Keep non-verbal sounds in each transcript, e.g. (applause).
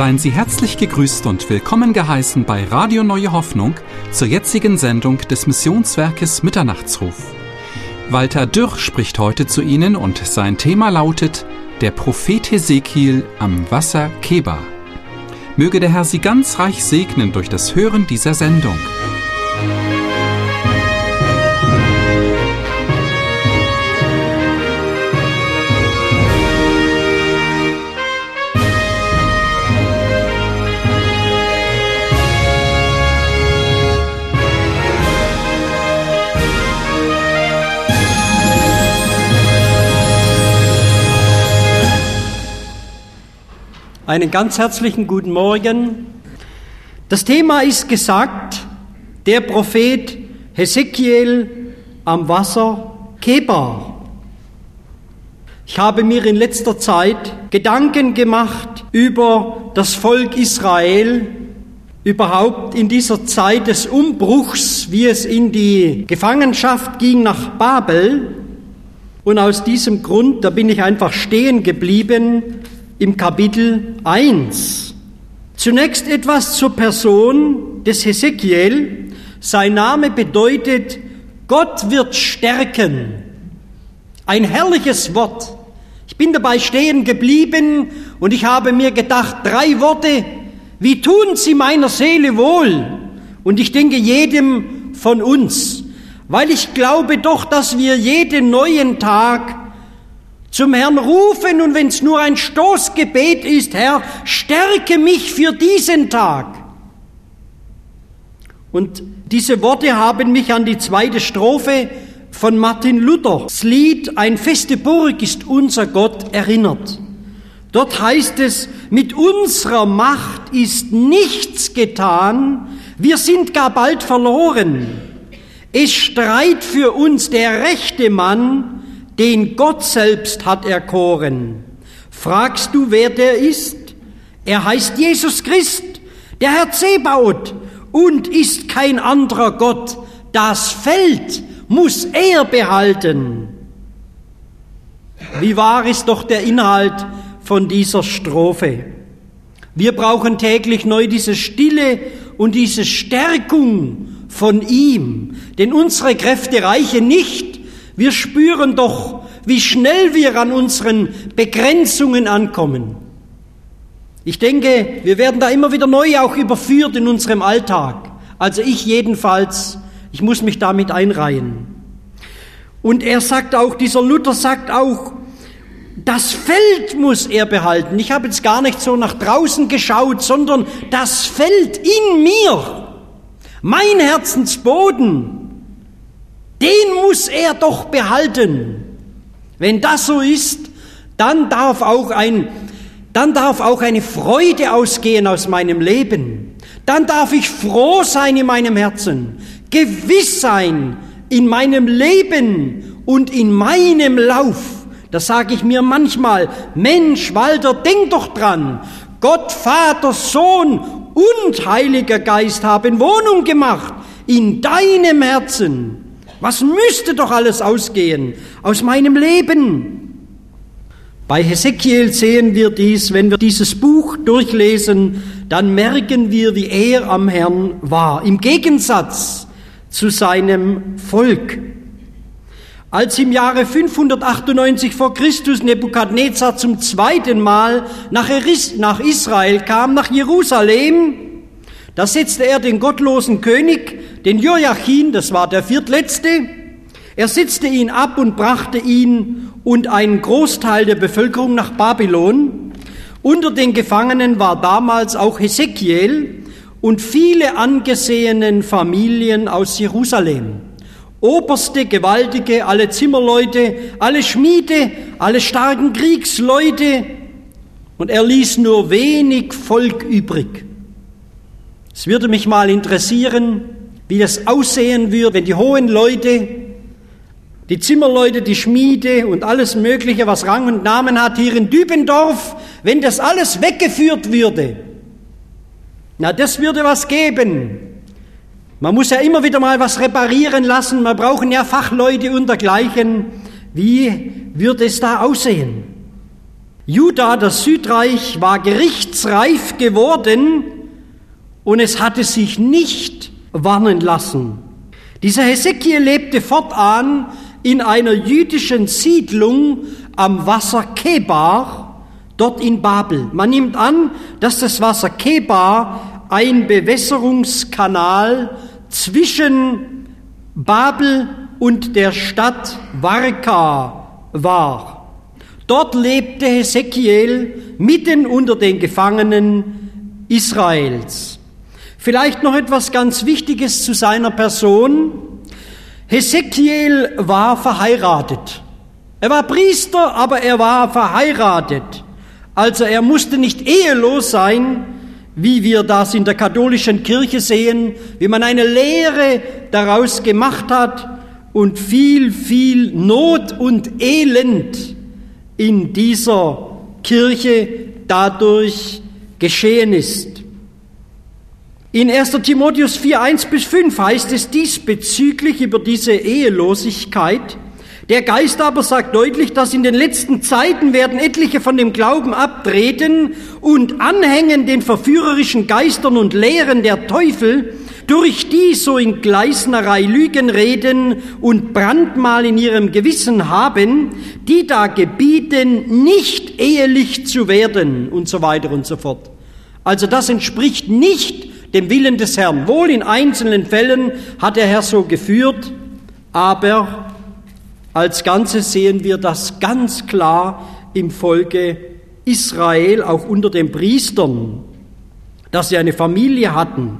Seien Sie herzlich gegrüßt und willkommen geheißen bei Radio Neue Hoffnung zur jetzigen Sendung des Missionswerkes Mitternachtsruf. Walter Dürr spricht heute zu Ihnen und sein Thema lautet Der Prophet Hesekiel am Wasser Keba. Möge der Herr Sie ganz reich segnen durch das Hören dieser Sendung. Einen ganz herzlichen guten Morgen. Das Thema ist gesagt, der Prophet Hesekiel am Wasser Kebar. Ich habe mir in letzter Zeit Gedanken gemacht über das Volk Israel, überhaupt in dieser Zeit des Umbruchs, wie es in die Gefangenschaft ging nach Babel. Und aus diesem Grund, da bin ich einfach stehen geblieben im Kapitel 1. Zunächst etwas zur Person des Hesekiel. Sein Name bedeutet, Gott wird stärken. Ein herrliches Wort. Ich bin dabei stehen geblieben und ich habe mir gedacht, drei Worte, wie tun sie meiner Seele wohl? Und ich denke jedem von uns, weil ich glaube doch, dass wir jeden neuen Tag zum Herrn rufen und wenn es nur ein Stoßgebet ist, Herr, stärke mich für diesen Tag. Und diese Worte haben mich an die zweite Strophe von Martin Luther, das Lied Ein feste Burg ist unser Gott erinnert. Dort heißt es, mit unserer Macht ist nichts getan, wir sind gar bald verloren. Es streit für uns der rechte Mann, den Gott selbst hat erkoren. Fragst du, wer der ist? Er heißt Jesus Christ, der Herr Zebaut, und ist kein anderer Gott. Das Feld muss er behalten. Wie wahr ist doch der Inhalt von dieser Strophe? Wir brauchen täglich neu diese Stille und diese Stärkung von ihm, denn unsere Kräfte reichen nicht, wir spüren doch, wie schnell wir an unseren Begrenzungen ankommen. Ich denke, wir werden da immer wieder neu auch überführt in unserem Alltag. Also ich jedenfalls, ich muss mich damit einreihen. Und er sagt auch, dieser Luther sagt auch, das Feld muss er behalten. Ich habe jetzt gar nicht so nach draußen geschaut, sondern das Feld in mir, mein Herzensboden, den muss er doch behalten. Wenn das so ist, dann darf auch ein, dann darf auch eine Freude ausgehen aus meinem Leben. Dann darf ich froh sein in meinem Herzen, gewiss sein in meinem Leben und in meinem Lauf. Da sage ich mir manchmal, Mensch, Walter, denk doch dran. Gott, Vater, Sohn und Heiliger Geist haben Wohnung gemacht in deinem Herzen. Was müsste doch alles ausgehen aus meinem Leben? Bei Hesekiel sehen wir dies, wenn wir dieses Buch durchlesen, dann merken wir, wie er am Herrn war, im Gegensatz zu seinem Volk. Als im Jahre 598 vor Christus Nebukadnezar zum zweiten Mal nach Israel kam, nach Jerusalem, da setzte er den gottlosen König, den Joachim, das war der viertletzte, er setzte ihn ab und brachte ihn und einen Großteil der Bevölkerung nach Babylon. Unter den Gefangenen war damals auch Hesekiel und viele angesehenen Familien aus Jerusalem. Oberste, Gewaltige, alle Zimmerleute, alle Schmiede, alle starken Kriegsleute. Und er ließ nur wenig Volk übrig. Es würde mich mal interessieren, wie das aussehen würde, wenn die hohen Leute, die Zimmerleute, die Schmiede und alles Mögliche, was Rang und Namen hat hier in Dübendorf, wenn das alles weggeführt würde. Na, das würde was geben. Man muss ja immer wieder mal was reparieren lassen, man brauchen ja Fachleute und dergleichen. Wie würde es da aussehen? Juda, das Südreich, war gerichtsreif geworden und es hatte sich nicht warnen lassen. Dieser Hesekiel lebte fortan in einer jüdischen Siedlung am Wasser Kebar, dort in Babel. Man nimmt an, dass das Wasser Kebar ein Bewässerungskanal zwischen Babel und der Stadt Varka war. Dort lebte Hesekiel mitten unter den Gefangenen Israels. Vielleicht noch etwas ganz Wichtiges zu seiner Person. Hesekiel war verheiratet. Er war Priester, aber er war verheiratet. Also er musste nicht ehelos sein, wie wir das in der katholischen Kirche sehen, wie man eine Lehre daraus gemacht hat und viel, viel Not und Elend in dieser Kirche dadurch geschehen ist. In 1. Timotheus 4, 1 bis 5 heißt es diesbezüglich über diese Ehelosigkeit, der Geist aber sagt deutlich, dass in den letzten Zeiten werden etliche von dem Glauben abtreten und anhängen den verführerischen Geistern und Lehren der Teufel, durch die so in Gleisnerei Lügen reden und Brandmal in ihrem Gewissen haben, die da gebieten, nicht ehelich zu werden und so weiter und so fort. Also das entspricht nicht dem Willen des Herrn. Wohl in einzelnen Fällen hat der Herr so geführt, aber als Ganzes sehen wir das ganz klar im Volke Israel, auch unter den Priestern, dass sie eine Familie hatten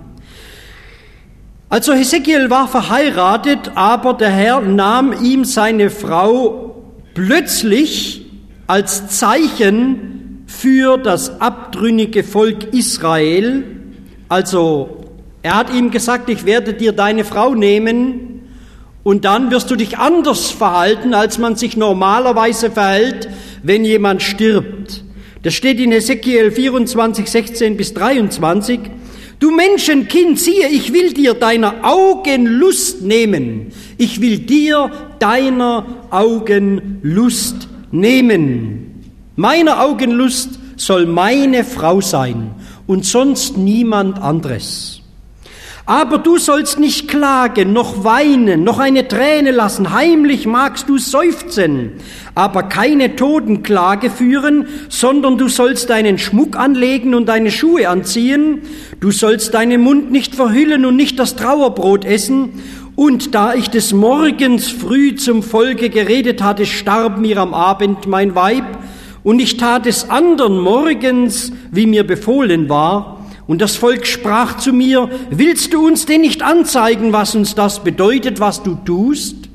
also Hesekiel war verheiratet, aber der Herr nahm ihm seine Frau plötzlich als Zeichen für das abtrünnige Volk Israel. Also er hat ihm gesagt, ich werde dir deine Frau nehmen und dann wirst du dich anders verhalten, als man sich normalerweise verhält, wenn jemand stirbt. Das steht in Hesekiel 24, 16 bis 23. Du Menschenkind, siehe, ich will dir deiner Augen Lust nehmen. Ich will dir deiner Augen Lust nehmen. Meiner Augenlust soll meine Frau sein und sonst niemand anderes. Aber du sollst nicht klagen, noch weinen, noch eine Träne lassen, heimlich magst du seufzen, aber keine Totenklage führen, sondern du sollst deinen Schmuck anlegen und deine Schuhe anziehen, du sollst deinen Mund nicht verhüllen und nicht das Trauerbrot essen, und da ich des Morgens früh zum Volke geredet hatte, starb mir am Abend mein Weib, und ich tat es andern Morgens, wie mir befohlen war, und das Volk sprach zu mir, willst du uns denn nicht anzeigen, was uns das bedeutet, was du tust?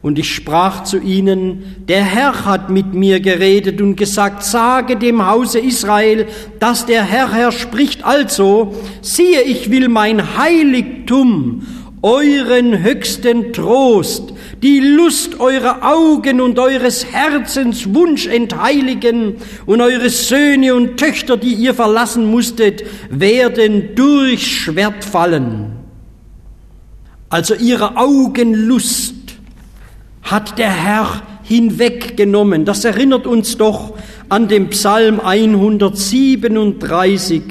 Und ich sprach zu ihnen, der Herr hat mit mir geredet und gesagt, sage dem Hause Israel, dass der Herr Herr spricht also, siehe, ich will mein Heiligtum, euren höchsten Trost, die Lust eurer Augen und eures Herzens Wunsch entheiligen und eure Söhne und Töchter, die ihr verlassen musstet, werden durch Schwert fallen. Also ihre Augenlust hat der Herr hinweggenommen. Das erinnert uns doch an den Psalm 137.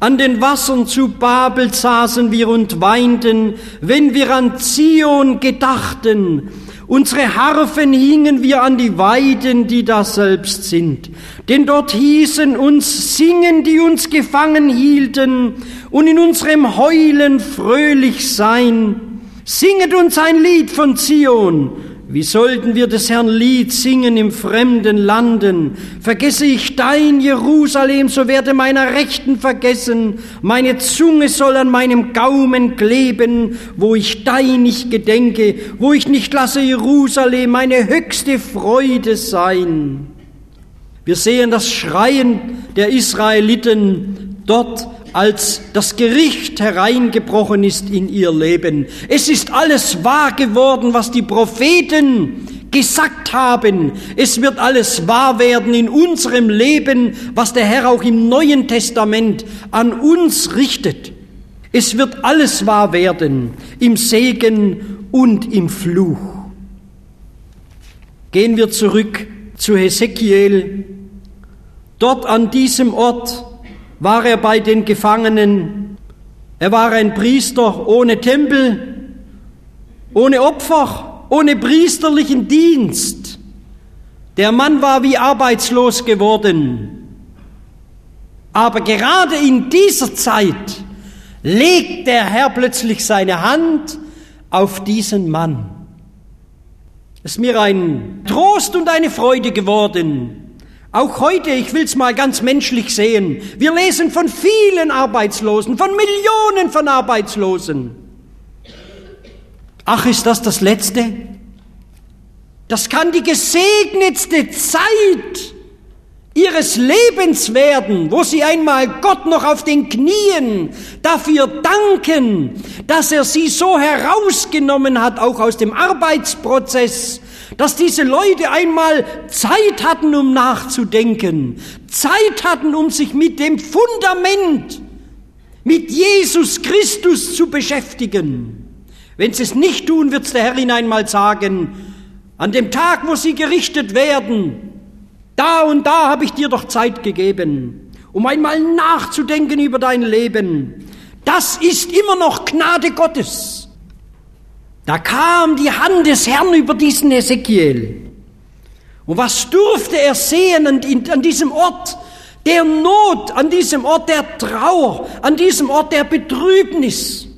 An den Wassern zu Babel saßen wir und weinten, wenn wir an Zion gedachten. Unsere Harfen hingen wir an die Weiden, die da selbst sind. Denn dort hießen uns singen, die uns gefangen hielten, und in unserem Heulen fröhlich sein. Singet uns ein Lied von Zion, wie sollten wir des Herrn Lied singen im fremden Landen? Vergesse ich dein Jerusalem, so werde meiner Rechten vergessen. Meine Zunge soll an meinem Gaumen kleben, wo ich dein nicht gedenke, wo ich nicht lasse Jerusalem meine höchste Freude sein. Wir sehen das Schreien der Israeliten dort als das Gericht hereingebrochen ist in ihr Leben. Es ist alles wahr geworden, was die Propheten gesagt haben. Es wird alles wahr werden in unserem Leben, was der Herr auch im Neuen Testament an uns richtet. Es wird alles wahr werden im Segen und im Fluch. Gehen wir zurück zu Hesekiel Dort an diesem Ort war er bei den Gefangenen. Er war ein Priester ohne Tempel, ohne Opfer, ohne priesterlichen Dienst. Der Mann war wie arbeitslos geworden. Aber gerade in dieser Zeit legt der Herr plötzlich seine Hand auf diesen Mann. Es ist mir ein Trost und eine Freude geworden. Auch heute, ich will es mal ganz menschlich sehen, wir lesen von vielen Arbeitslosen, von Millionen von Arbeitslosen. Ach, ist das das Letzte? Das kann die gesegnetste Zeit ihres Lebens werden, wo sie einmal Gott noch auf den Knien dafür danken, dass er sie so herausgenommen hat, auch aus dem Arbeitsprozess, dass diese Leute einmal Zeit hatten, um nachzudenken, Zeit hatten, um sich mit dem Fundament, mit Jesus Christus zu beschäftigen. Wenn sie es nicht tun, wird es der Herr ihnen einmal sagen, an dem Tag, wo sie gerichtet werden, da und da habe ich dir doch Zeit gegeben, um einmal nachzudenken über dein Leben. Das ist immer noch Gnade Gottes. Da kam die Hand des Herrn über diesen Ezekiel. Und was durfte er sehen an, diesem Ort der Not, an diesem Ort der Trauer, an diesem Ort der Betrübnis?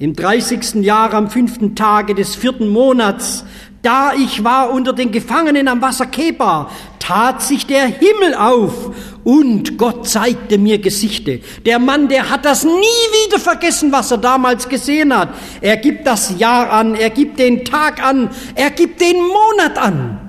Im 30. Jahr am fünften Tage des vierten Monats, da ich war unter den Gefangenen am Wasser Keba, tat sich der Himmel auf und Gott zeigte mir Gesichte. Der Mann, der hat das nie wieder vergessen, was er damals gesehen hat. Er gibt das Jahr an, er gibt den Tag an, er gibt den Monat an.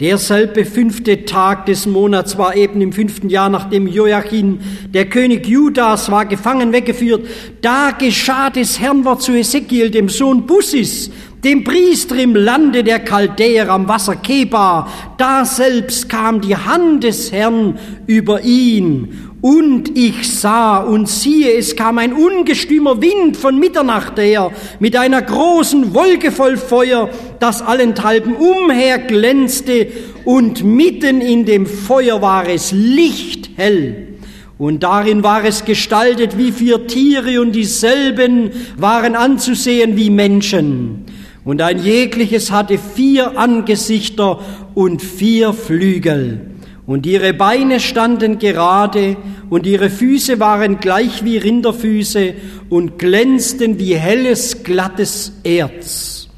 Derselbe fünfte Tag des Monats war eben im fünften Jahr, nachdem Joachim, der König Judas, war gefangen weggeführt. Da geschah des Herrn Wort zu Ezekiel, dem Sohn Bussis, dem Priester im Lande der Chaldäer am Wasser Keba. Da selbst kam die Hand des Herrn über ihn und ich sah und siehe, es kam ein ungestümer Wind von Mitternacht her mit einer großen Wolke voll Feuer, das allenthalben umher glänzte und mitten in dem Feuer war es lichthell. Und darin war es gestaltet wie vier Tiere und dieselben waren anzusehen wie Menschen. Und ein jegliches hatte vier Angesichter und vier Flügel und ihre Beine standen gerade und ihre Füße waren gleich wie Rinderfüße und glänzten wie helles, glattes Erz.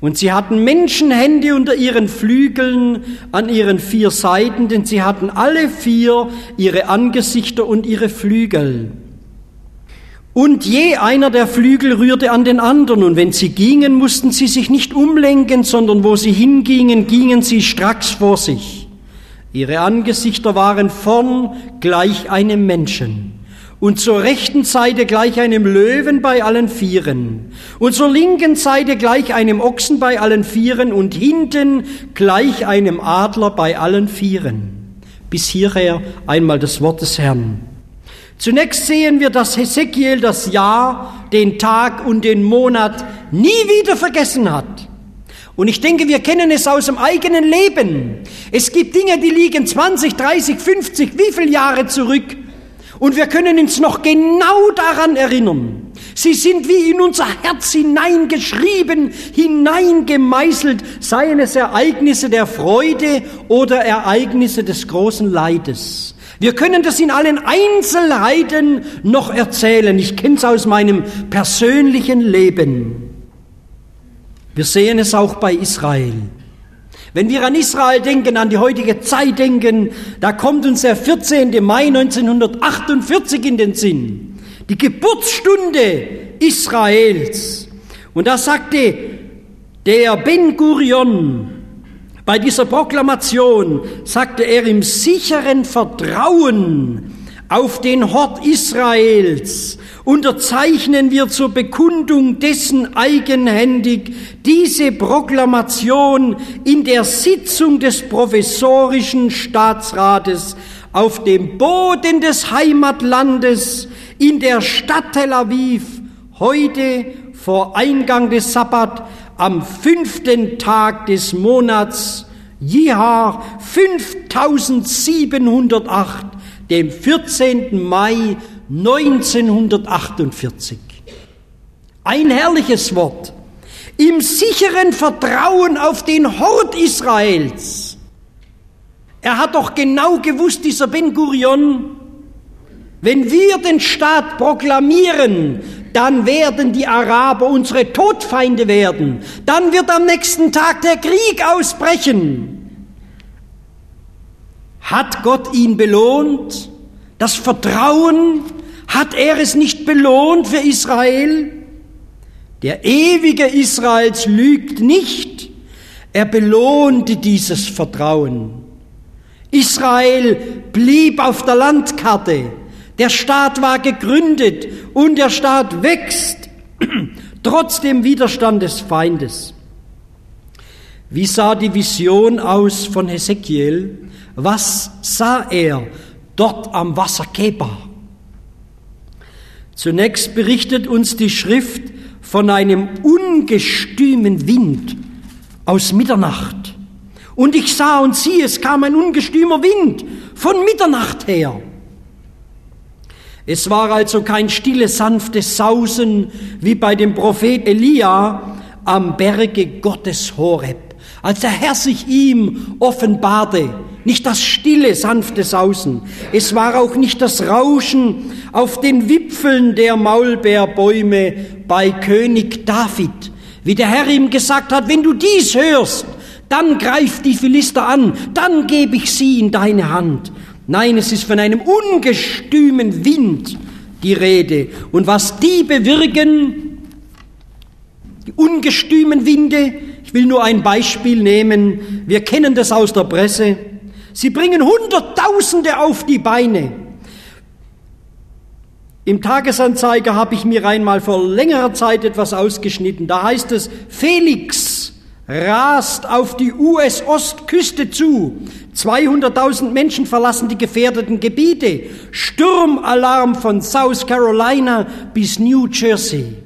Und sie hatten Menschenhände unter ihren Flügeln an ihren vier Seiten, denn sie hatten alle vier ihre Angesichter und ihre Flügel. Und je einer der Flügel rührte an den anderen, und wenn sie gingen, mussten sie sich nicht umlenken, sondern wo sie hingingen, gingen sie stracks vor sich. Ihre Angesichter waren vorn gleich einem Menschen und zur rechten Seite gleich einem Löwen bei allen Vieren und zur linken Seite gleich einem Ochsen bei allen Vieren und hinten gleich einem Adler bei allen Vieren. Bis hierher einmal das Wort des Herrn. Zunächst sehen wir, dass Hesekiel das Jahr, den Tag und den Monat nie wieder vergessen hat. Und ich denke, wir kennen es aus dem eigenen Leben. Es gibt Dinge, die liegen 20, 30, 50, wie viele Jahre zurück. Und wir können uns noch genau daran erinnern. Sie sind wie in unser Herz hineingeschrieben, hineingemeißelt, seien es Ereignisse der Freude oder Ereignisse des großen Leides. Wir können das in allen Einzelheiten noch erzählen. Ich kenne es aus meinem persönlichen Leben. Wir sehen es auch bei Israel. Wenn wir an Israel denken, an die heutige Zeit denken, da kommt uns der 14. Mai 1948 in den Sinn. Die Geburtsstunde Israels. Und da sagte der Ben Gurion, bei dieser Proklamation sagte er im sicheren Vertrauen auf den Hort Israels unterzeichnen wir zur Bekundung dessen eigenhändig diese Proklamation in der Sitzung des professorischen Staatsrates auf dem Boden des Heimatlandes in der Stadt Tel Aviv heute vor Eingang des Sabbat am fünften Tag des Monats Jahr 5708, dem 14. Mai 1948. Ein herrliches Wort. Im sicheren Vertrauen auf den Hort Israels. Er hat doch genau gewusst, dieser Ben Gurion, wenn wir den Staat proklamieren, dann werden die Araber unsere Todfeinde werden. Dann wird am nächsten Tag der Krieg ausbrechen. Hat Gott ihn belohnt? Das Vertrauen, hat er es nicht belohnt für Israel? Der ewige Israels lügt nicht. Er belohnte dieses Vertrauen. Israel blieb auf der Landkarte. Der Staat war gegründet und der Staat wächst (clears throat) trotz dem Widerstand des Feindes. Wie sah die Vision aus von Hesekiel? Was sah er dort am Wasser Keba? Zunächst berichtet uns die Schrift von einem ungestümen Wind aus Mitternacht. Und ich sah und siehe, es kam ein ungestümer Wind von Mitternacht her. Es war also kein stilles, sanftes Sausen wie bei dem Prophet Elia am Berge Gottes Horeb, als der Herr sich ihm offenbarte. Nicht das stille, sanfte Sausen. Es war auch nicht das Rauschen auf den Wipfeln der Maulbeerbäume bei König David, wie der Herr ihm gesagt hat, wenn du dies hörst, dann greif die Philister an, dann gebe ich sie in deine Hand. Nein, es ist von einem ungestümen Wind die Rede. Und was die bewirken, die ungestümen Winde, ich will nur ein Beispiel nehmen, wir kennen das aus der Presse, sie bringen Hunderttausende auf die Beine. Im Tagesanzeiger habe ich mir einmal vor längerer Zeit etwas ausgeschnitten. Da heißt es, Felix rast auf die US-Ostküste zu. 200.000 Menschen verlassen die gefährdeten Gebiete. Sturmalarm von South Carolina bis New Jersey.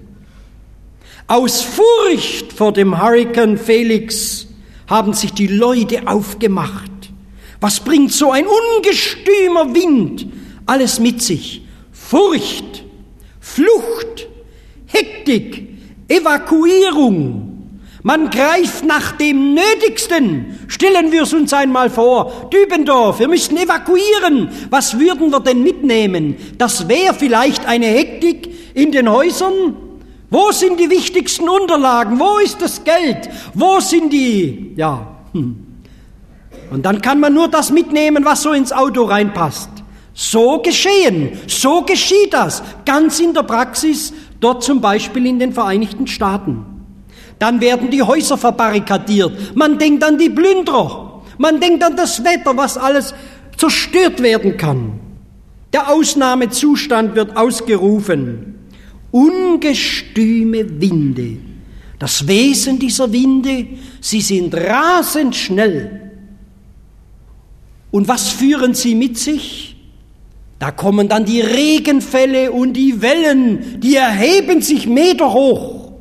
Aus Furcht vor dem Hurrikan Felix haben sich die Leute aufgemacht. Was bringt so ein ungestümer Wind alles mit sich? Furcht, Flucht, Hektik, Evakuierung, man greift nach dem Nötigsten. Stellen wir es uns einmal vor. Dübendorf, wir müssten evakuieren. Was würden wir denn mitnehmen? Das wäre vielleicht eine Hektik in den Häusern. Wo sind die wichtigsten Unterlagen? Wo ist das Geld? Wo sind die, ja. Hm. Und dann kann man nur das mitnehmen, was so ins Auto reinpasst. So geschehen, so geschieht das, ganz in der Praxis, dort zum Beispiel in den Vereinigten Staaten. Dann werden die Häuser verbarrikadiert. Man denkt an die Plünderer. Man denkt an das Wetter, was alles zerstört werden kann. Der Ausnahmezustand wird ausgerufen. Ungestüme Winde. Das Wesen dieser Winde, sie sind rasend schnell. Und was führen sie mit sich? Da kommen dann die Regenfälle und die Wellen, die erheben sich Meter hoch.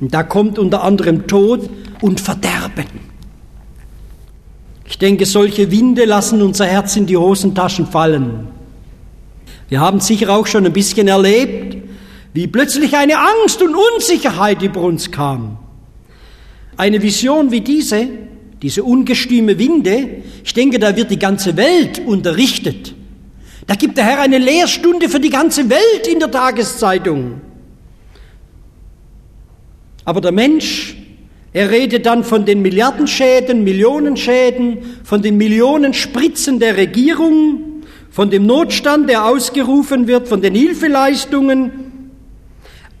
Und da kommt unter anderem Tod und Verderben. Ich denke, solche Winde lassen unser Herz in die Hosentaschen fallen. Wir haben sicher auch schon ein bisschen erlebt, wie plötzlich eine Angst und Unsicherheit über uns kam. Eine Vision wie diese, diese ungestüme Winde, ich denke, da wird die ganze Welt unterrichtet. Da gibt der Herr eine Lehrstunde für die ganze Welt in der Tageszeitung. Aber der Mensch, er redet dann von den Milliardenschäden, Millionenschäden, von den Millionen Spritzen der Regierung, von dem Notstand, der ausgerufen wird, von den Hilfeleistungen.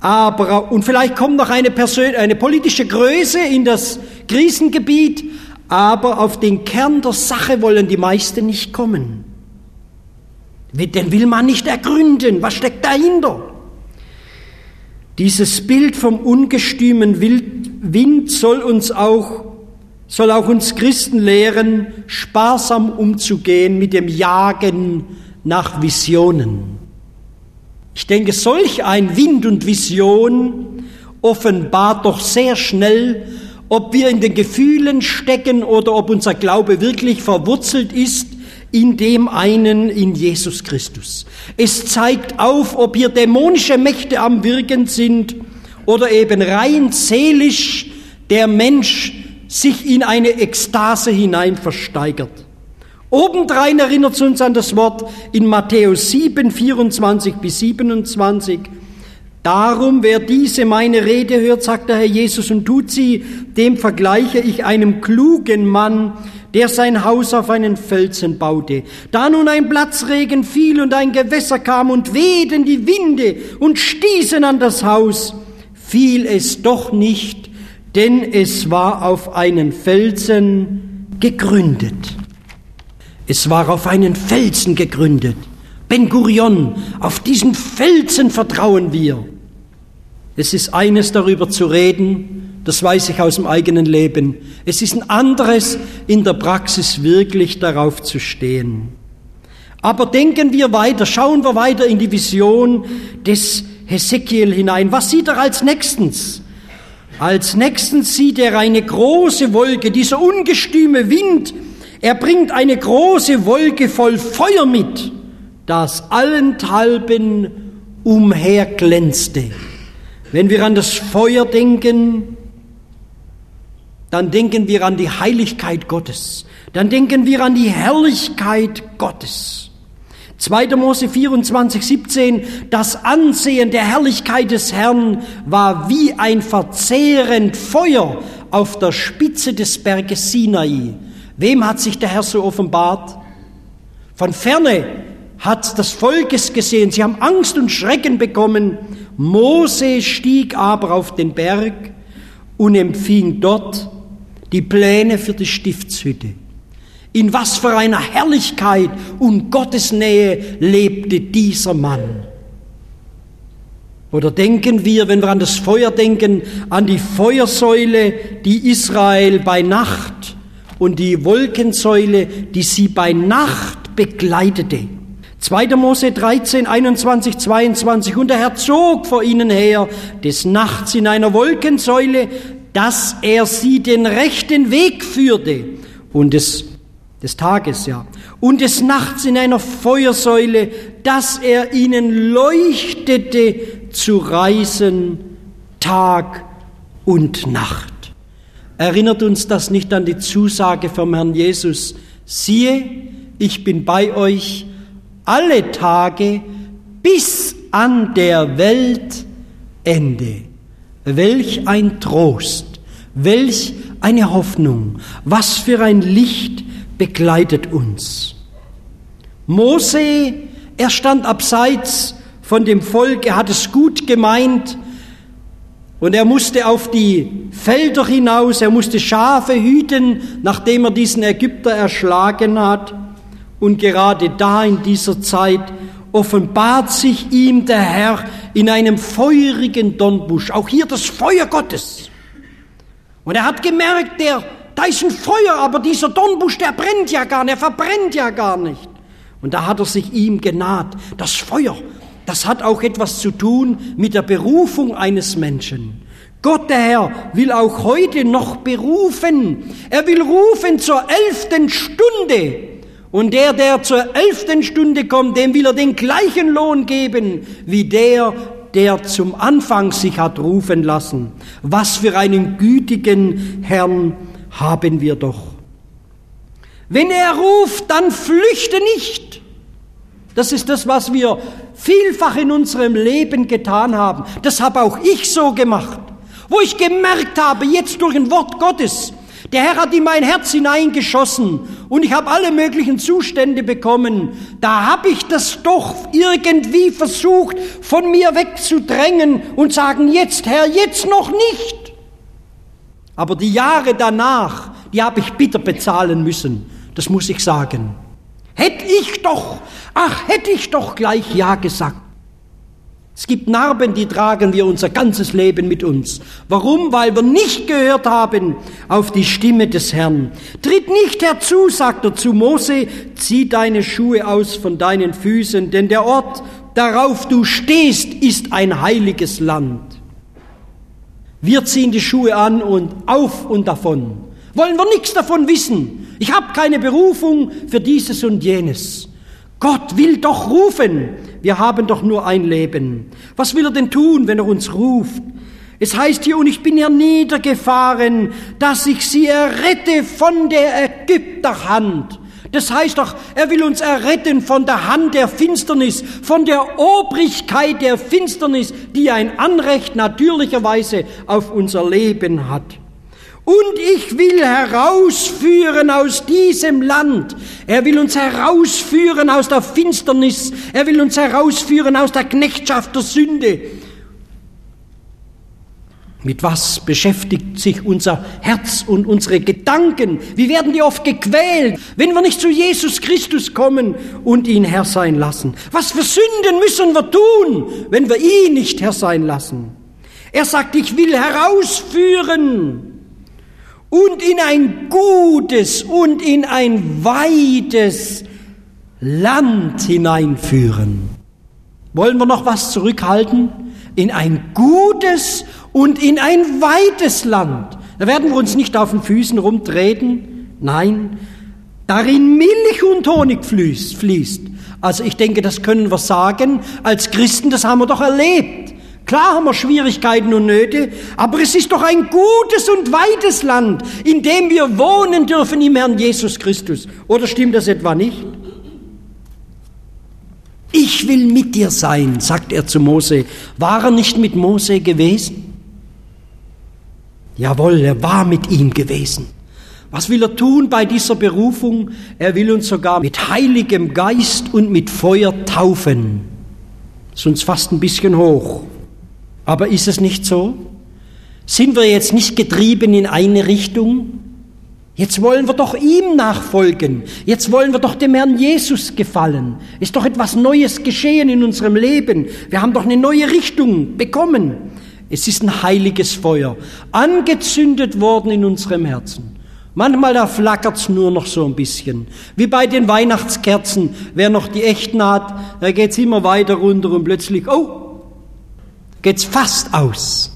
Aber, und vielleicht kommt noch eine, Persön eine politische Größe in das Krisengebiet, aber auf den Kern der Sache wollen die meisten nicht kommen. Den will man nicht ergründen. Was steckt dahinter? Dieses Bild vom ungestümen Wind soll uns auch, soll auch uns Christen lehren, sparsam umzugehen mit dem Jagen nach Visionen. Ich denke, solch ein Wind und Vision offenbart doch sehr schnell, ob wir in den Gefühlen stecken oder ob unser Glaube wirklich verwurzelt ist in dem einen, in Jesus Christus. Es zeigt auf, ob hier dämonische Mächte am Wirken sind oder eben rein seelisch der Mensch sich in eine Ekstase hinein versteigert. Obendrein erinnert es uns an das Wort in Matthäus 7, 24 bis 27. Darum, wer diese meine Rede hört, sagt der Herr Jesus und tut sie, dem vergleiche ich einem klugen Mann, der sein Haus auf einen Felsen baute. Da nun ein Platzregen fiel und ein Gewässer kam und wehten die Winde und stießen an das Haus, fiel es doch nicht, denn es war auf einen Felsen gegründet. Es war auf einen Felsen gegründet. Ben Gurion, auf diesen Felsen vertrauen wir. Es ist eines darüber zu reden, das weiß ich aus dem eigenen Leben. Es ist ein anderes in der Praxis wirklich darauf zu stehen. Aber denken wir weiter, schauen wir weiter in die Vision des Hesekiel hinein. Was sieht er als nächstens? Als nächstens sieht er eine große Wolke, dieser ungestüme Wind. Er bringt eine große Wolke voll Feuer mit, das allenthalben umherglänzte. Wenn wir an das Feuer denken, dann denken wir an die Heiligkeit Gottes. Dann denken wir an die Herrlichkeit Gottes. 2. Mose 24, 17, das Ansehen der Herrlichkeit des Herrn war wie ein verzehrend Feuer auf der Spitze des Berges Sinai. Wem hat sich der Herr so offenbart? Von ferne hat das Volk es gesehen. Sie haben Angst und Schrecken bekommen. Mose stieg aber auf den Berg und empfing dort die Pläne für die Stiftshütte. In was für einer Herrlichkeit und Gottesnähe lebte dieser Mann. Oder denken wir, wenn wir an das Feuer denken, an die Feuersäule, die Israel bei Nacht und die Wolkensäule, die sie bei Nacht begleitete. 2. Mose 13, 21, 22. Und der Herr zog vor ihnen her des Nachts in einer Wolkensäule, dass er sie den rechten Weg führte. Und des, des Tages, ja. Und des Nachts in einer Feuersäule, dass er ihnen leuchtete zu reisen Tag und Nacht. Erinnert uns das nicht an die Zusage vom Herrn Jesus? Siehe, ich bin bei euch alle Tage bis an der Welt Ende. Welch ein Trost, welch eine Hoffnung, was für ein Licht begleitet uns. Mose, er stand abseits von dem Volk, er hat es gut gemeint und er musste auf die Felder hinaus, er musste Schafe hüten, nachdem er diesen Ägypter erschlagen hat. Und gerade da in dieser Zeit offenbart sich ihm der Herr in einem feurigen Dornbusch. Auch hier das Feuer Gottes. Und er hat gemerkt, der, da ist ein Feuer, aber dieser Dornbusch, der brennt ja gar nicht, er verbrennt ja gar nicht. Und da hat er sich ihm genaht. Das Feuer, das hat auch etwas zu tun mit der Berufung eines Menschen. Gott der Herr will auch heute noch berufen. Er will rufen zur elften Stunde. Und der, der zur elften Stunde kommt, dem will er den gleichen Lohn geben wie der, der zum Anfang sich hat rufen lassen. Was für einen gütigen Herrn haben wir doch. Wenn er ruft, dann flüchte nicht. Das ist das, was wir vielfach in unserem Leben getan haben. Das habe auch ich so gemacht. Wo ich gemerkt habe, jetzt durch ein Wort Gottes, der Herr hat in mein Herz hineingeschossen und ich habe alle möglichen Zustände bekommen. Da habe ich das doch irgendwie versucht, von mir wegzudrängen und sagen, jetzt Herr, jetzt noch nicht. Aber die Jahre danach, die habe ich bitter bezahlen müssen. Das muss ich sagen. Hätte ich doch, ach, hätte ich doch gleich Ja gesagt. Es gibt Narben, die tragen wir unser ganzes Leben mit uns. Warum? Weil wir nicht gehört haben auf die Stimme des Herrn. Tritt nicht herzu, sagt er zu Mose, zieh deine Schuhe aus von deinen Füßen, denn der Ort, darauf du stehst, ist ein heiliges Land. Wir ziehen die Schuhe an und auf und davon. Wollen wir nichts davon wissen. Ich habe keine Berufung für dieses und jenes. Gott will doch rufen. Wir haben doch nur ein Leben. Was will er denn tun, wenn er uns ruft? Es heißt hier, und ich bin herniedergefahren, dass ich sie errette von der Ägypterhand. Das heißt doch, er will uns erretten von der Hand der Finsternis, von der Obrigkeit der Finsternis, die ein Anrecht natürlicherweise auf unser Leben hat. Und ich will herausführen aus diesem Land. Er will uns herausführen aus der Finsternis. Er will uns herausführen aus der Knechtschaft der Sünde. Mit was beschäftigt sich unser Herz und unsere Gedanken? Wie werden die oft gequält, wenn wir nicht zu Jesus Christus kommen und ihn Herr sein lassen? Was für Sünden müssen wir tun, wenn wir ihn nicht Herr sein lassen? Er sagt, ich will herausführen und in ein gutes und in ein weites Land hineinführen. Wollen wir noch was zurückhalten? In ein gutes und in ein weites Land. Da werden wir uns nicht auf den Füßen rumtreten. Nein, darin Milch und Honig fließt. Also ich denke, das können wir sagen. Als Christen, das haben wir doch erlebt. Klar haben wir Schwierigkeiten und Nöte, aber es ist doch ein gutes und weites Land, in dem wir wohnen dürfen im Herrn Jesus Christus. Oder stimmt das etwa nicht? Ich will mit dir sein, sagt er zu Mose. War er nicht mit Mose gewesen? Jawohl, er war mit ihm gewesen. Was will er tun bei dieser Berufung? Er will uns sogar mit heiligem Geist und mit Feuer taufen. Das ist uns fast ein bisschen hoch. Aber ist es nicht so? Sind wir jetzt nicht getrieben in eine Richtung? Jetzt wollen wir doch ihm nachfolgen. Jetzt wollen wir doch dem Herrn Jesus gefallen. Ist doch etwas Neues geschehen in unserem Leben. Wir haben doch eine neue Richtung bekommen. Es ist ein heiliges Feuer, angezündet worden in unserem Herzen. Manchmal da flackert's nur noch so ein bisschen. Wie bei den Weihnachtskerzen. Wer noch die echten hat, da geht's immer weiter runter und plötzlich, oh, geht's fast aus.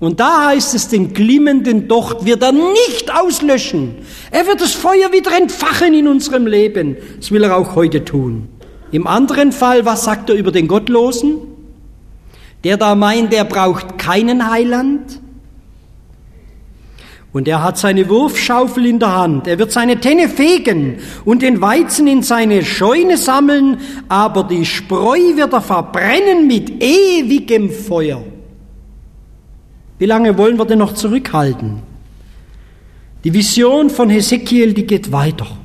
Und da heißt es, den glimmenden Docht wird er nicht auslöschen. Er wird das Feuer wieder entfachen in unserem Leben. Das will er auch heute tun. Im anderen Fall, was sagt er über den Gottlosen? Der da meint, er braucht keinen Heiland. Und er hat seine Wurfschaufel in der Hand. Er wird seine Tenne fegen und den Weizen in seine Scheune sammeln, aber die Spreu wird er verbrennen mit ewigem Feuer. Wie lange wollen wir denn noch zurückhalten? Die Vision von Hesekiel, die geht weiter.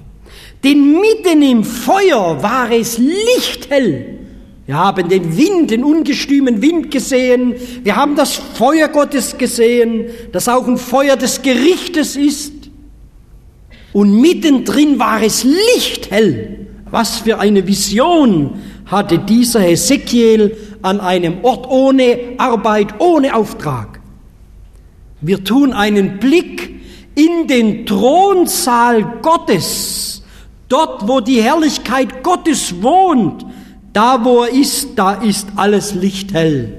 Denn mitten im Feuer war es lichthell. Wir haben den Wind, den ungestümen Wind gesehen. Wir haben das Feuer Gottes gesehen, das auch ein Feuer des Gerichtes ist. Und mittendrin war es lichthell. Was für eine Vision hatte dieser Hesekiel an einem Ort ohne Arbeit, ohne Auftrag. Wir tun einen Blick in den Thronsaal Gottes, dort wo die Herrlichkeit Gottes wohnt, da, wo er ist, da ist alles lichthell.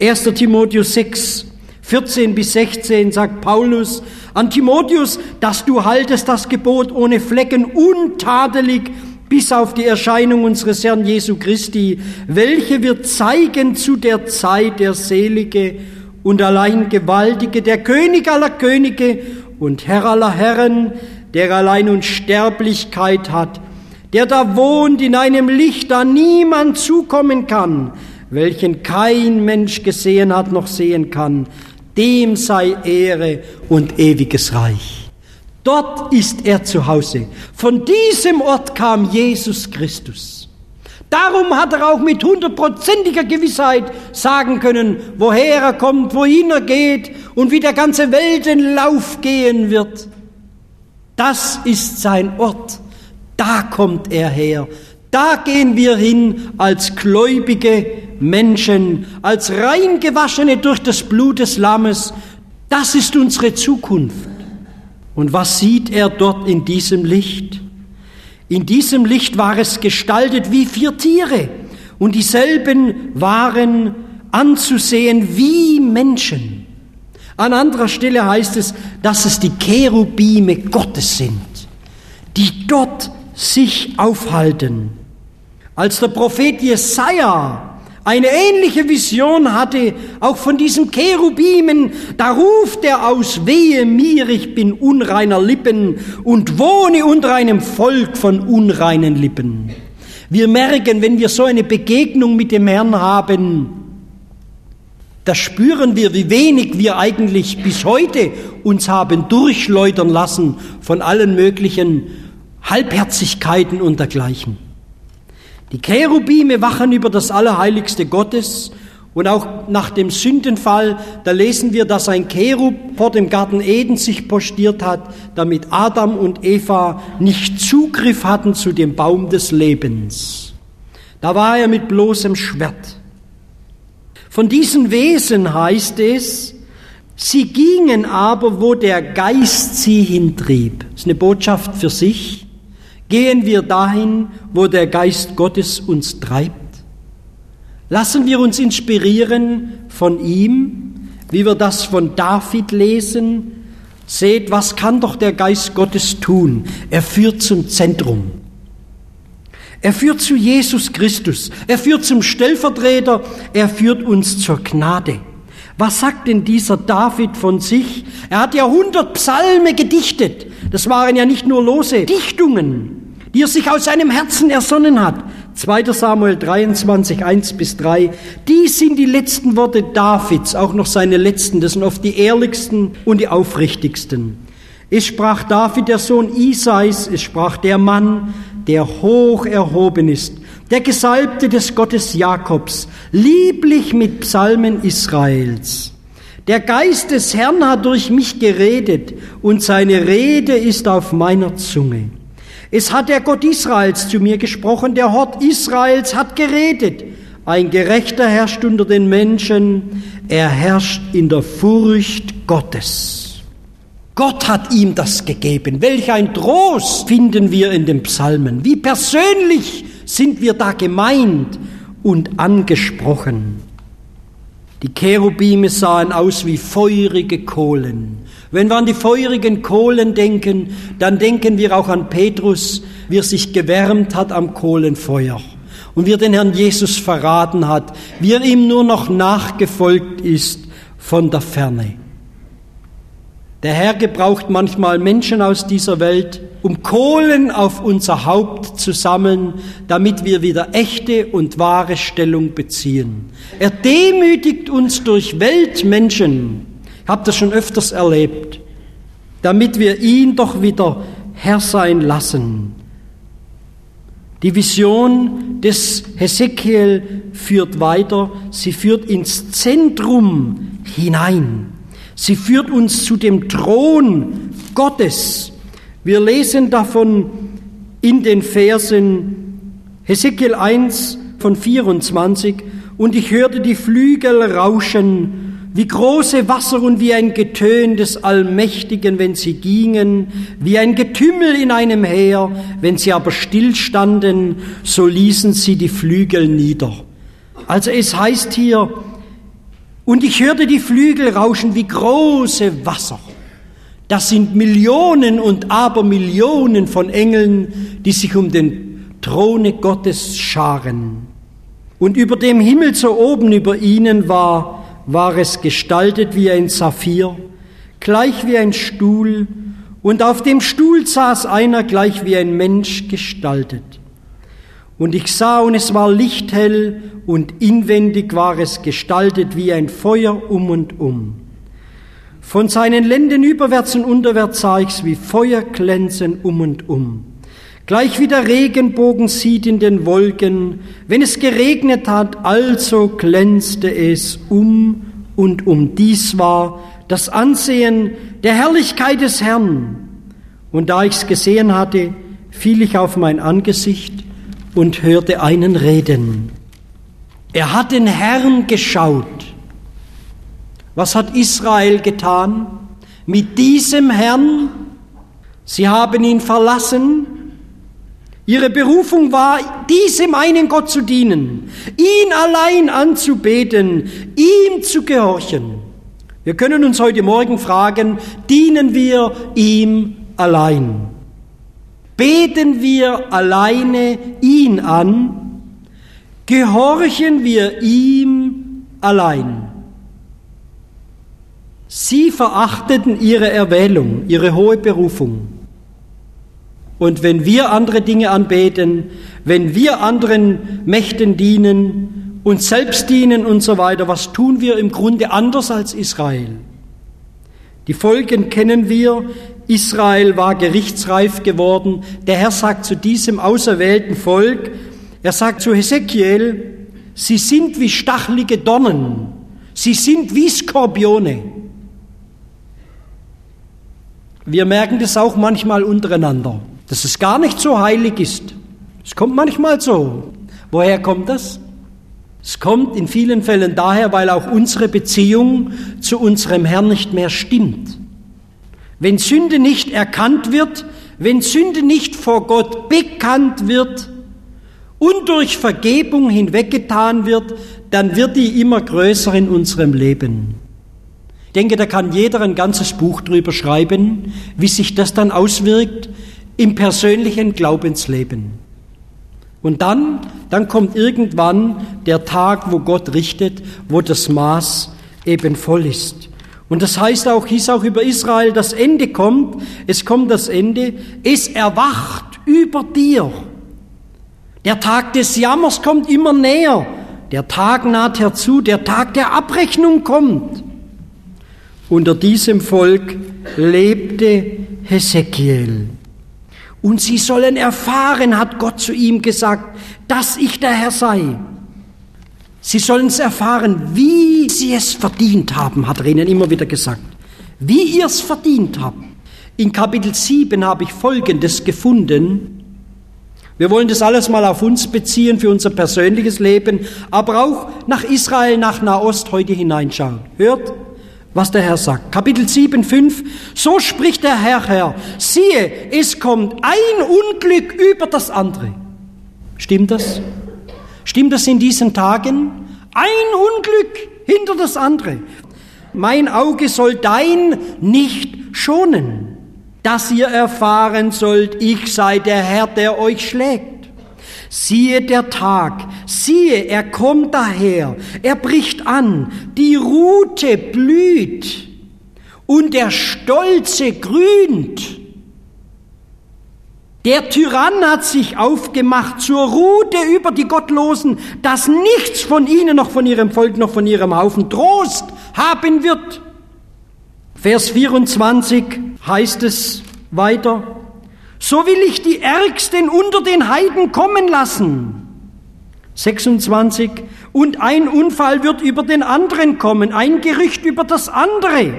1. Timotheus 6, 14 bis 16 sagt Paulus an Timotheus, dass du haltest das Gebot ohne Flecken untadelig bis auf die Erscheinung unseres Herrn Jesu Christi, welche wird zeigen zu der Zeit der Selige und allein Gewaltige, der König aller Könige und Herr aller Herren, der allein Unsterblichkeit hat, der da wohnt in einem Licht, da niemand zukommen kann, welchen kein Mensch gesehen hat noch sehen kann, dem sei Ehre und ewiges Reich. Dort ist er zu Hause. Von diesem Ort kam Jesus Christus. Darum hat er auch mit hundertprozentiger Gewissheit sagen können, woher er kommt, wohin er geht und wie der ganze Weltenlauf gehen wird. Das ist sein Ort. Da kommt er her. Da gehen wir hin als gläubige Menschen, als reingewaschene durch das Blut des Lammes. Das ist unsere Zukunft. Und was sieht er dort in diesem Licht? In diesem Licht war es gestaltet wie vier Tiere und dieselben waren anzusehen wie Menschen. An anderer Stelle heißt es, dass es die Cherubime Gottes sind, die dort sich aufhalten. Als der Prophet Jesaja eine ähnliche Vision hatte, auch von diesem Cherubimen, da ruft er aus, wehe mir, ich bin unreiner Lippen und wohne unter einem Volk von unreinen Lippen. Wir merken, wenn wir so eine Begegnung mit dem Herrn haben, da spüren wir, wie wenig wir eigentlich bis heute uns haben durchläutern lassen von allen möglichen Halbherzigkeiten und dergleichen. Die Cherubime wachen über das Allerheiligste Gottes und auch nach dem Sündenfall, da lesen wir, dass ein Cherub vor dem Garten Eden sich postiert hat, damit Adam und Eva nicht Zugriff hatten zu dem Baum des Lebens. Da war er mit bloßem Schwert. Von diesen Wesen heißt es, sie gingen aber, wo der Geist sie hintrieb. Das ist eine Botschaft für sich. Gehen wir dahin, wo der Geist Gottes uns treibt? Lassen wir uns inspirieren von ihm, wie wir das von David lesen. Seht, was kann doch der Geist Gottes tun? Er führt zum Zentrum. Er führt zu Jesus Christus. Er führt zum Stellvertreter. Er führt uns zur Gnade. Was sagt denn dieser David von sich? Er hat ja hundert Psalme gedichtet. Das waren ja nicht nur lose Dichtungen, die er sich aus seinem Herzen ersonnen hat. 2. Samuel 23, 1 bis 3. Dies sind die letzten Worte Davids, auch noch seine letzten. Das sind oft die ehrlichsten und die aufrichtigsten. Es sprach David, der Sohn Isais, es sprach der Mann, der hoch erhoben ist, der Gesalbte des Gottes Jakobs, lieblich mit Psalmen Israels. Der Geist des Herrn hat durch mich geredet und seine Rede ist auf meiner Zunge. Es hat der Gott Israels zu mir gesprochen, der Hort Israels hat geredet. Ein Gerechter herrscht unter den Menschen, er herrscht in der Furcht Gottes. Gott hat ihm das gegeben. Welch ein Trost finden wir in den Psalmen. Wie persönlich sind wir da gemeint und angesprochen. Die Cherubime sahen aus wie feurige Kohlen. Wenn wir an die feurigen Kohlen denken, dann denken wir auch an Petrus, wie er sich gewärmt hat am Kohlenfeuer und wie er den Herrn Jesus verraten hat, wie er ihm nur noch nachgefolgt ist von der Ferne. Der Herr gebraucht manchmal Menschen aus dieser Welt, um Kohlen auf unser Haupt zu sammeln, damit wir wieder echte und wahre Stellung beziehen. Er demütigt uns durch Weltmenschen, ich habe das schon öfters erlebt, damit wir ihn doch wieder Herr sein lassen. Die Vision des Hesekiel führt weiter, sie führt ins Zentrum hinein. Sie führt uns zu dem Thron Gottes. Wir lesen davon in den Versen Hesekiel 1 von 24. Und ich hörte die Flügel rauschen, wie große Wasser und wie ein Getön des Allmächtigen, wenn sie gingen, wie ein Getümmel in einem Heer, wenn sie aber stillstanden, so ließen sie die Flügel nieder. Also es heißt hier, und ich hörte die Flügel rauschen wie große Wasser. Das sind Millionen und Abermillionen von Engeln, die sich um den Throne Gottes scharen. Und über dem Himmel so oben über ihnen war, war es gestaltet wie ein Saphir, gleich wie ein Stuhl, und auf dem Stuhl saß einer gleich wie ein Mensch gestaltet. Und ich sah, und es war lichthell, und inwendig war es gestaltet wie ein Feuer um und um. Von seinen Lenden überwärts und unterwärts sah ich's wie Feuer glänzen um und um. Gleich wie der Regenbogen sieht in den Wolken, wenn es geregnet hat, also glänzte es um und um. Dies war das Ansehen der Herrlichkeit des Herrn. Und da ich's gesehen hatte, fiel ich auf mein Angesicht und hörte einen reden. Er hat den Herrn geschaut. Was hat Israel getan? Mit diesem Herrn, sie haben ihn verlassen. Ihre Berufung war, diesem einen Gott zu dienen, ihn allein anzubeten, ihm zu gehorchen. Wir können uns heute Morgen fragen, dienen wir ihm allein? Beten wir alleine ihn an? Gehorchen wir ihm allein? Sie verachteten ihre Erwählung, ihre hohe Berufung. Und wenn wir andere Dinge anbeten, wenn wir anderen Mächten dienen, uns selbst dienen und so weiter, was tun wir im Grunde anders als Israel? Die Folgen kennen wir. Israel war gerichtsreif geworden. Der Herr sagt zu diesem auserwählten Volk, er sagt zu Hesekiel, sie sind wie stachelige Dornen, sie sind wie Skorpione. Wir merken das auch manchmal untereinander dass es gar nicht so heilig ist. Es kommt manchmal so. Woher kommt das? Es kommt in vielen Fällen daher, weil auch unsere Beziehung zu unserem Herrn nicht mehr stimmt. Wenn Sünde nicht erkannt wird, wenn Sünde nicht vor Gott bekannt wird und durch Vergebung hinweggetan wird, dann wird die immer größer in unserem Leben. Ich denke, da kann jeder ein ganzes Buch drüber schreiben, wie sich das dann auswirkt, im persönlichen Glaubensleben. Und dann, dann kommt irgendwann der Tag, wo Gott richtet, wo das Maß eben voll ist. Und das heißt auch, hieß auch über Israel, das Ende kommt, es kommt das Ende, es erwacht über dir. Der Tag des Jammers kommt immer näher, der Tag naht herzu, der Tag der Abrechnung kommt. Unter diesem Volk lebte Hesekiel. Und sie sollen erfahren, hat Gott zu ihm gesagt, dass ich der Herr sei. Sie sollen es erfahren, wie sie es verdient haben, hat er ihnen immer wieder gesagt. Wie ihr es verdient habt. In Kapitel 7 habe ich Folgendes gefunden. Wir wollen das alles mal auf uns beziehen, für unser persönliches Leben, aber auch nach Israel, nach Nahost heute hineinschauen. Hört, was der Herr sagt. Kapitel 7, 5. So spricht der Herr, Herr. Siehe, es kommt ein Unglück über das andere. Stimmt das? Stimmt das in diesen Tagen? Ein Unglück hinter das andere. Mein Auge soll dein nicht schonen, dass ihr erfahren sollt, ich sei der Herr, der euch schlägt. Siehe der Tag, siehe, er kommt daher, er bricht an, die Rute blüht und der Stolze grünt. Der Tyrann hat sich aufgemacht zur Rute über die Gottlosen, dass nichts von ihnen noch von ihrem Volk noch von ihrem Haufen Trost haben wird. Vers 24 heißt es weiter, so will ich die Ärgsten unter den Heiden kommen lassen. 26. Und ein Unfall wird über den anderen kommen, ein Gerücht über das andere.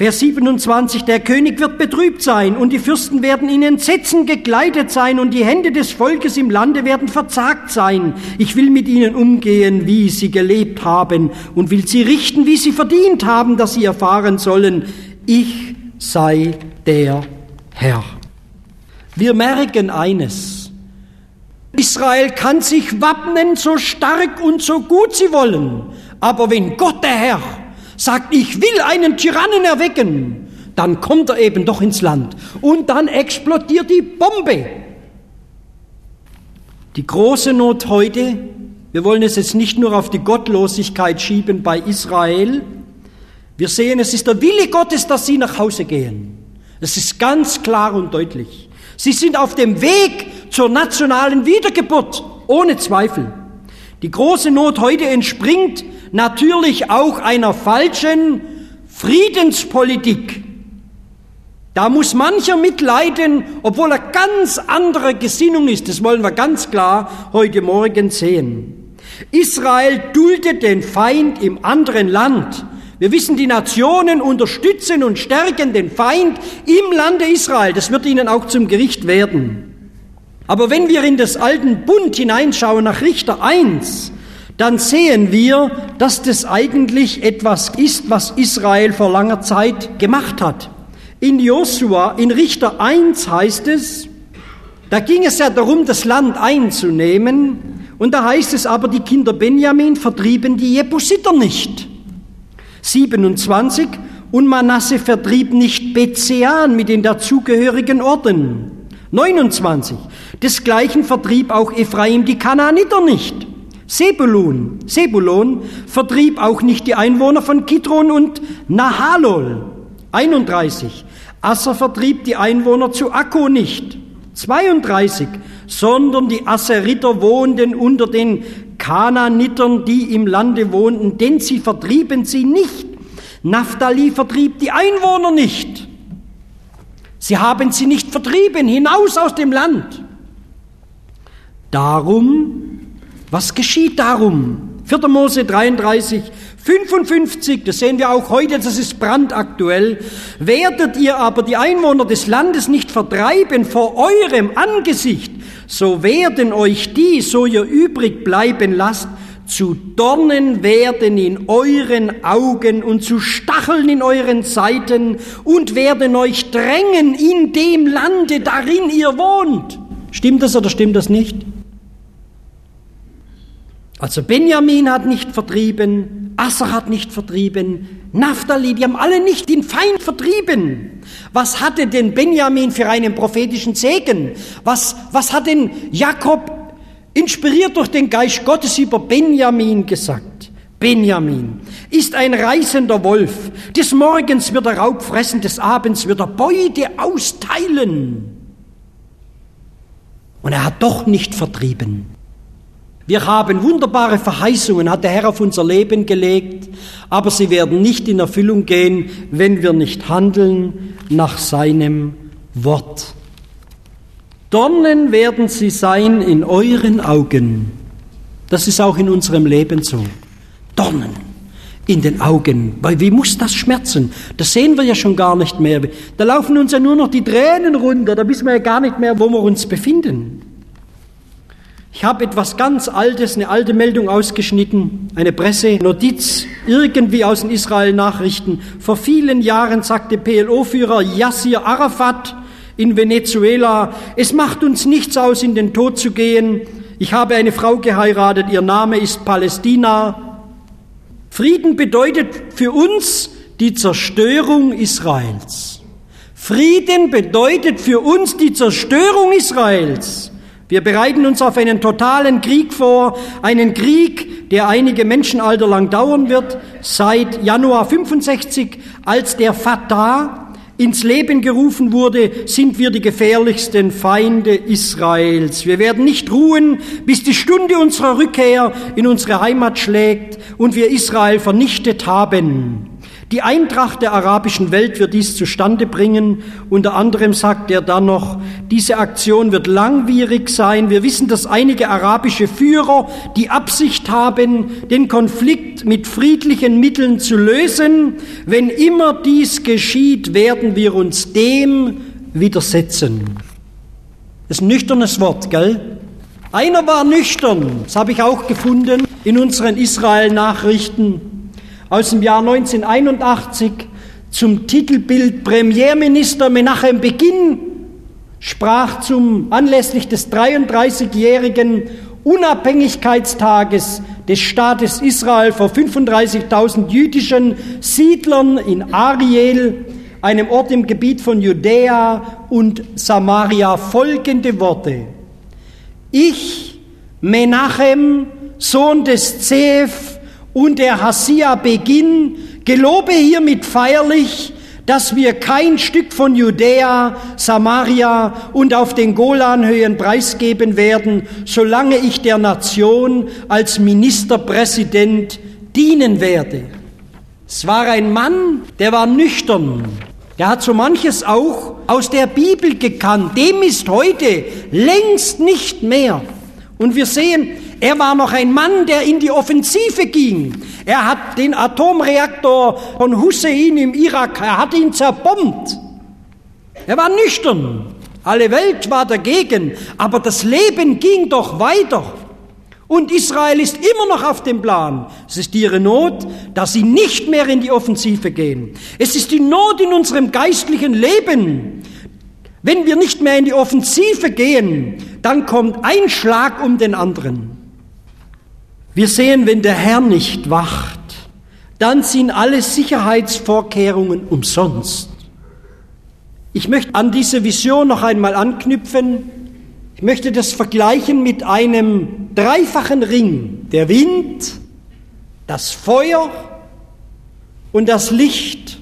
Vers 27, der König wird betrübt sein und die Fürsten werden in Entsetzen gekleidet sein und die Hände des Volkes im Lande werden verzagt sein. Ich will mit ihnen umgehen, wie sie gelebt haben und will sie richten, wie sie verdient haben, dass sie erfahren sollen, ich sei der Herr. Wir merken eines. Israel kann sich wappnen, so stark und so gut sie wollen. Aber wenn Gott der Herr sagt, ich will einen Tyrannen erwecken, dann kommt er eben doch ins Land. Und dann explodiert die Bombe. Die große Not heute, wir wollen es jetzt nicht nur auf die Gottlosigkeit schieben bei Israel, wir sehen, es ist der Wille Gottes, dass sie nach Hause gehen. Das ist ganz klar und deutlich. Sie sind auf dem Weg zur nationalen Wiedergeburt, ohne Zweifel. Die große Not heute entspringt natürlich auch einer falschen Friedenspolitik. Da muss mancher mitleiden, obwohl er ganz anderer Gesinnung ist. Das wollen wir ganz klar heute Morgen sehen. Israel duldet den Feind im anderen Land. Wir wissen, die Nationen unterstützen und stärken den Feind im Lande Israel. Das wird ihnen auch zum Gericht werden. Aber wenn wir in das alten Bund hineinschauen nach Richter 1, dann sehen wir, dass das eigentlich etwas ist, was Israel vor langer Zeit gemacht hat. In Josua, in Richter 1 heißt es, da ging es ja darum, das Land einzunehmen, und da heißt es aber, die Kinder Benjamin vertrieben die Jebusiter nicht. 27. Und Manasse vertrieb nicht Bezean mit den dazugehörigen Orten. 29. Desgleichen vertrieb auch Ephraim die Kanaaniter nicht. Sebulun, Sebulon vertrieb auch nicht die Einwohner von Kidron und Nahalol. 31. Asser vertrieb die Einwohner zu Akko nicht. 32. Sondern die Asseriter wohnten unter den Kanaanitern, die im Lande wohnten, denn sie vertrieben sie nicht. Naphtali vertrieb die Einwohner nicht. Sie haben sie nicht vertrieben, hinaus aus dem Land. Darum, was geschieht darum? 4. Mose 33, 55, das sehen wir auch heute, das ist brandaktuell. Werdet ihr aber die Einwohner des Landes nicht vertreiben vor eurem Angesicht, so werden euch die, so ihr übrig bleiben lasst, zu Dornen werden in euren Augen und zu Stacheln in euren Seiten und werden euch drängen in dem Lande, darin ihr wohnt. Stimmt das oder stimmt das nicht? Also Benjamin hat nicht vertrieben, Asser hat nicht vertrieben, Naphtali, die haben alle nicht den Feind vertrieben. Was hatte denn Benjamin für einen prophetischen Segen? Was, was hat denn Jakob, inspiriert durch den Geist Gottes, über Benjamin gesagt? Benjamin ist ein reißender Wolf. Des Morgens wird er Raub fressen, des Abends wird er Beute austeilen. Und er hat doch nicht vertrieben. Wir haben wunderbare Verheißungen, hat der Herr auf unser Leben gelegt, aber sie werden nicht in Erfüllung gehen, wenn wir nicht handeln nach seinem Wort. Dornen werden sie sein in euren Augen. Das ist auch in unserem Leben so. Dornen in den Augen. Weil wie muss das schmerzen? Das sehen wir ja schon gar nicht mehr. Da laufen uns ja nur noch die Tränen runter. Da wissen wir ja gar nicht mehr, wo wir uns befinden. Ich habe etwas ganz Altes, eine alte Meldung ausgeschnitten, eine Pressenotiz, irgendwie aus den Israel-Nachrichten. Vor vielen Jahren sagte PLO-Führer Yassir Arafat in Venezuela, es macht uns nichts aus, in den Tod zu gehen. Ich habe eine Frau geheiratet, ihr Name ist Palästina. Frieden bedeutet für uns die Zerstörung Israels. Frieden bedeutet für uns die Zerstörung Israels. Wir bereiten uns auf einen totalen Krieg vor, einen Krieg, der einige Menschenalter lang dauern wird, seit Januar 65, als der Fatah ins Leben gerufen wurde, sind wir die gefährlichsten Feinde Israels. Wir werden nicht ruhen, bis die Stunde unserer Rückkehr in unsere Heimat schlägt und wir Israel vernichtet haben. Die Eintracht der arabischen Welt wird dies zustande bringen. Unter anderem sagt er dann noch, diese Aktion wird langwierig sein. Wir wissen, dass einige arabische Führer die Absicht haben, den Konflikt mit friedlichen Mitteln zu lösen. Wenn immer dies geschieht, werden wir uns dem widersetzen. Das ist ein nüchternes Wort, gell? Einer war nüchtern, das habe ich auch gefunden in unseren Israel-Nachrichten aus dem Jahr 1981 zum Titelbild Premierminister Menachem Beginn sprach zum anlässlich des 33-jährigen Unabhängigkeitstages des Staates Israel vor 35.000 jüdischen Siedlern in Ariel, einem Ort im Gebiet von Judäa und Samaria, folgende Worte. Ich, Menachem, Sohn des Zeph, und der Hassia Beginn, gelobe hiermit feierlich, dass wir kein Stück von Judäa, Samaria und auf den Golanhöhen preisgeben werden, solange ich der Nation als Ministerpräsident dienen werde. Es war ein Mann, der war nüchtern. Der hat so manches auch aus der Bibel gekannt. Dem ist heute längst nicht mehr. Und wir sehen, er war noch ein Mann, der in die Offensive ging. Er hat den Atomreaktor von Hussein im Irak, er hat ihn zerbombt. Er war nüchtern. Alle Welt war dagegen, aber das Leben ging doch weiter. Und Israel ist immer noch auf dem Plan. Es ist ihre Not, dass sie nicht mehr in die Offensive gehen. Es ist die Not in unserem geistlichen Leben. Wenn wir nicht mehr in die Offensive gehen, dann kommt ein Schlag um den anderen. Wir sehen, wenn der Herr nicht wacht, dann sind alle Sicherheitsvorkehrungen umsonst. Ich möchte an diese Vision noch einmal anknüpfen. Ich möchte das vergleichen mit einem dreifachen Ring. Der Wind, das Feuer und das Licht.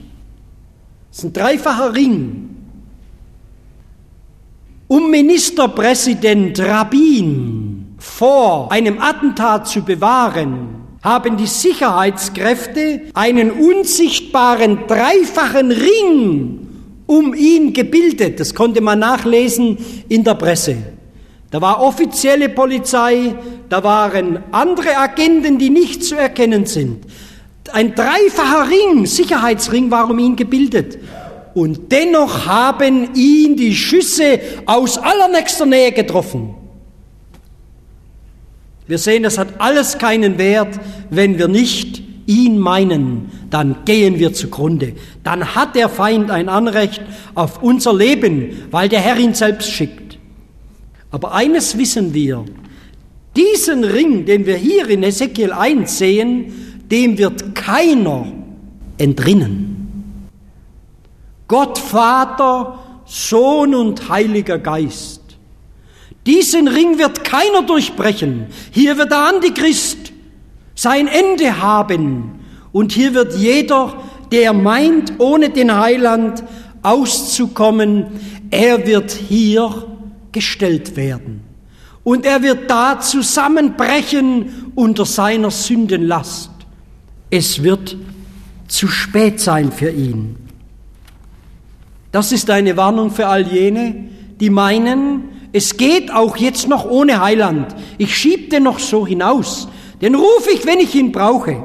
Das ist ein dreifacher Ring. Um Ministerpräsident Rabin vor einem Attentat zu bewahren, haben die Sicherheitskräfte einen unsichtbaren dreifachen Ring um ihn gebildet. Das konnte man nachlesen in der Presse. Da war offizielle Polizei, da waren andere Agenten, die nicht zu erkennen sind. Ein dreifacher Ring, Sicherheitsring war um ihn gebildet. Und dennoch haben ihn die Schüsse aus allernächster Nähe getroffen. Wir sehen, das hat alles keinen Wert, wenn wir nicht ihn meinen, dann gehen wir zugrunde. Dann hat der Feind ein Anrecht auf unser Leben, weil der Herr ihn selbst schickt. Aber eines wissen wir, diesen Ring, den wir hier in Ezekiel 1 sehen, dem wird keiner entrinnen. Gott Vater, Sohn und Heiliger Geist. Diesen Ring wird keiner durchbrechen. Hier wird der Antichrist sein Ende haben. Und hier wird jeder, der meint, ohne den Heiland auszukommen, er wird hier gestellt werden. Und er wird da zusammenbrechen unter seiner Sündenlast. Es wird zu spät sein für ihn. Das ist eine Warnung für all jene, die meinen, es geht auch jetzt noch ohne Heiland. Ich schieb den noch so hinaus. Den rufe ich, wenn ich ihn brauche.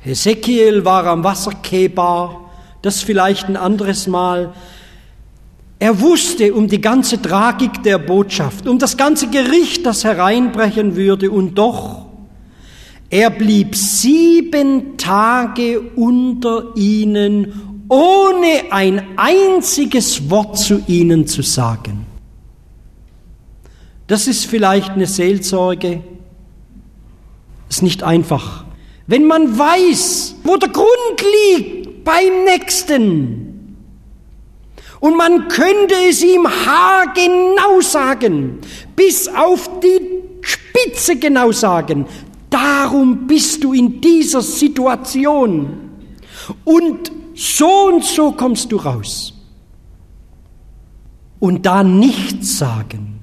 Hesekiel war am Wasserkebar, das vielleicht ein anderes Mal. Er wusste um die ganze Tragik der Botschaft, um das ganze Gericht, das hereinbrechen würde, und doch, er blieb sieben Tage unter ihnen, ohne ein einziges Wort zu ihnen zu sagen. Das ist vielleicht eine Seelsorge, ist nicht einfach. Wenn man weiß, wo der Grund liegt beim Nächsten, und man könnte es ihm haargenau sagen, bis auf die Spitze genau sagen. Darum bist du in dieser Situation. Und so und so kommst du raus. Und da nichts sagen.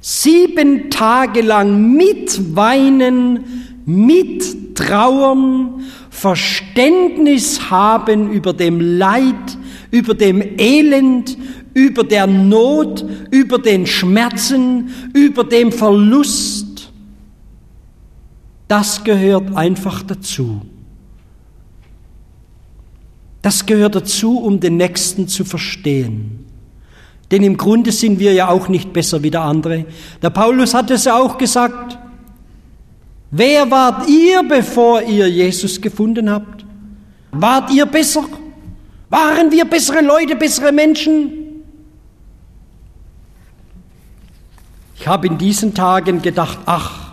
Sieben Tage lang mit Weinen, mit Trauern, Verständnis haben über dem Leid, über dem Elend, über der Not, über den Schmerzen, über dem Verlust. Das gehört einfach dazu. Das gehört dazu, um den Nächsten zu verstehen. Denn im Grunde sind wir ja auch nicht besser wie der andere. Der Paulus hat es ja auch gesagt. Wer wart ihr, bevor ihr Jesus gefunden habt? Wart ihr besser? Waren wir bessere Leute, bessere Menschen? Ich habe in diesen Tagen gedacht, ach,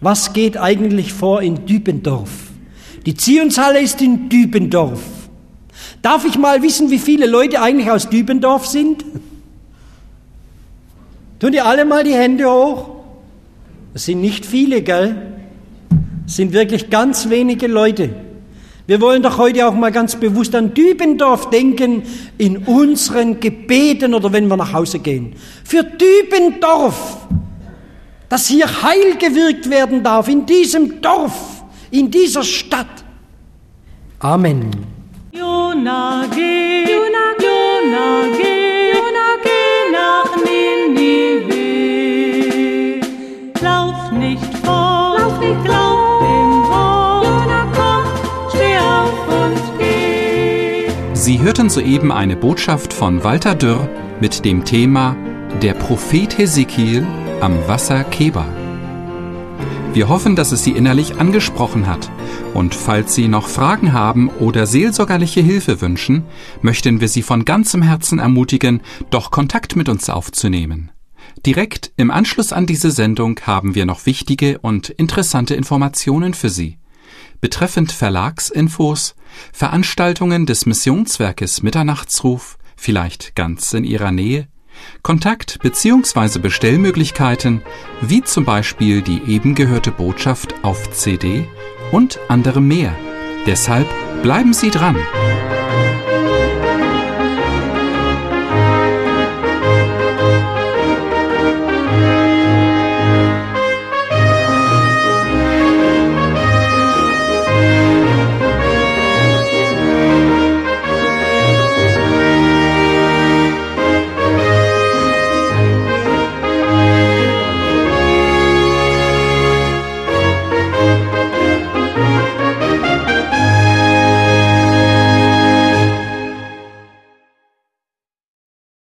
was geht eigentlich vor in Dübendorf? Die Zionshalle ist in Dübendorf. Darf ich mal wissen, wie viele Leute eigentlich aus Dübendorf sind? Tun die alle mal die Hände hoch? Das sind nicht viele, gell? Das sind wirklich ganz wenige Leute. Wir wollen doch heute auch mal ganz bewusst an Dübendorf denken in unseren Gebeten oder wenn wir nach Hause gehen. Für Dübendorf, dass hier Heil gewirkt werden darf in diesem Dorf, in dieser Stadt. Amen. Sie hörten soeben eine Botschaft von Walter Dürr mit dem Thema Der Prophet Hesekiel am Wasser Keba. Wir hoffen, dass es Sie innerlich angesprochen hat. Und falls Sie noch Fragen haben oder seelsorgerliche Hilfe wünschen, möchten wir Sie von ganzem Herzen ermutigen, doch Kontakt mit uns aufzunehmen. Direkt im Anschluss an diese Sendung haben wir noch wichtige und interessante Informationen für Sie. Betreffend Verlagsinfos, Veranstaltungen des Missionswerkes Mitternachtsruf, vielleicht ganz in Ihrer Nähe, Kontakt- bzw. Bestellmöglichkeiten, wie zum Beispiel die eben gehörte Botschaft auf CD und anderem mehr. Deshalb bleiben Sie dran.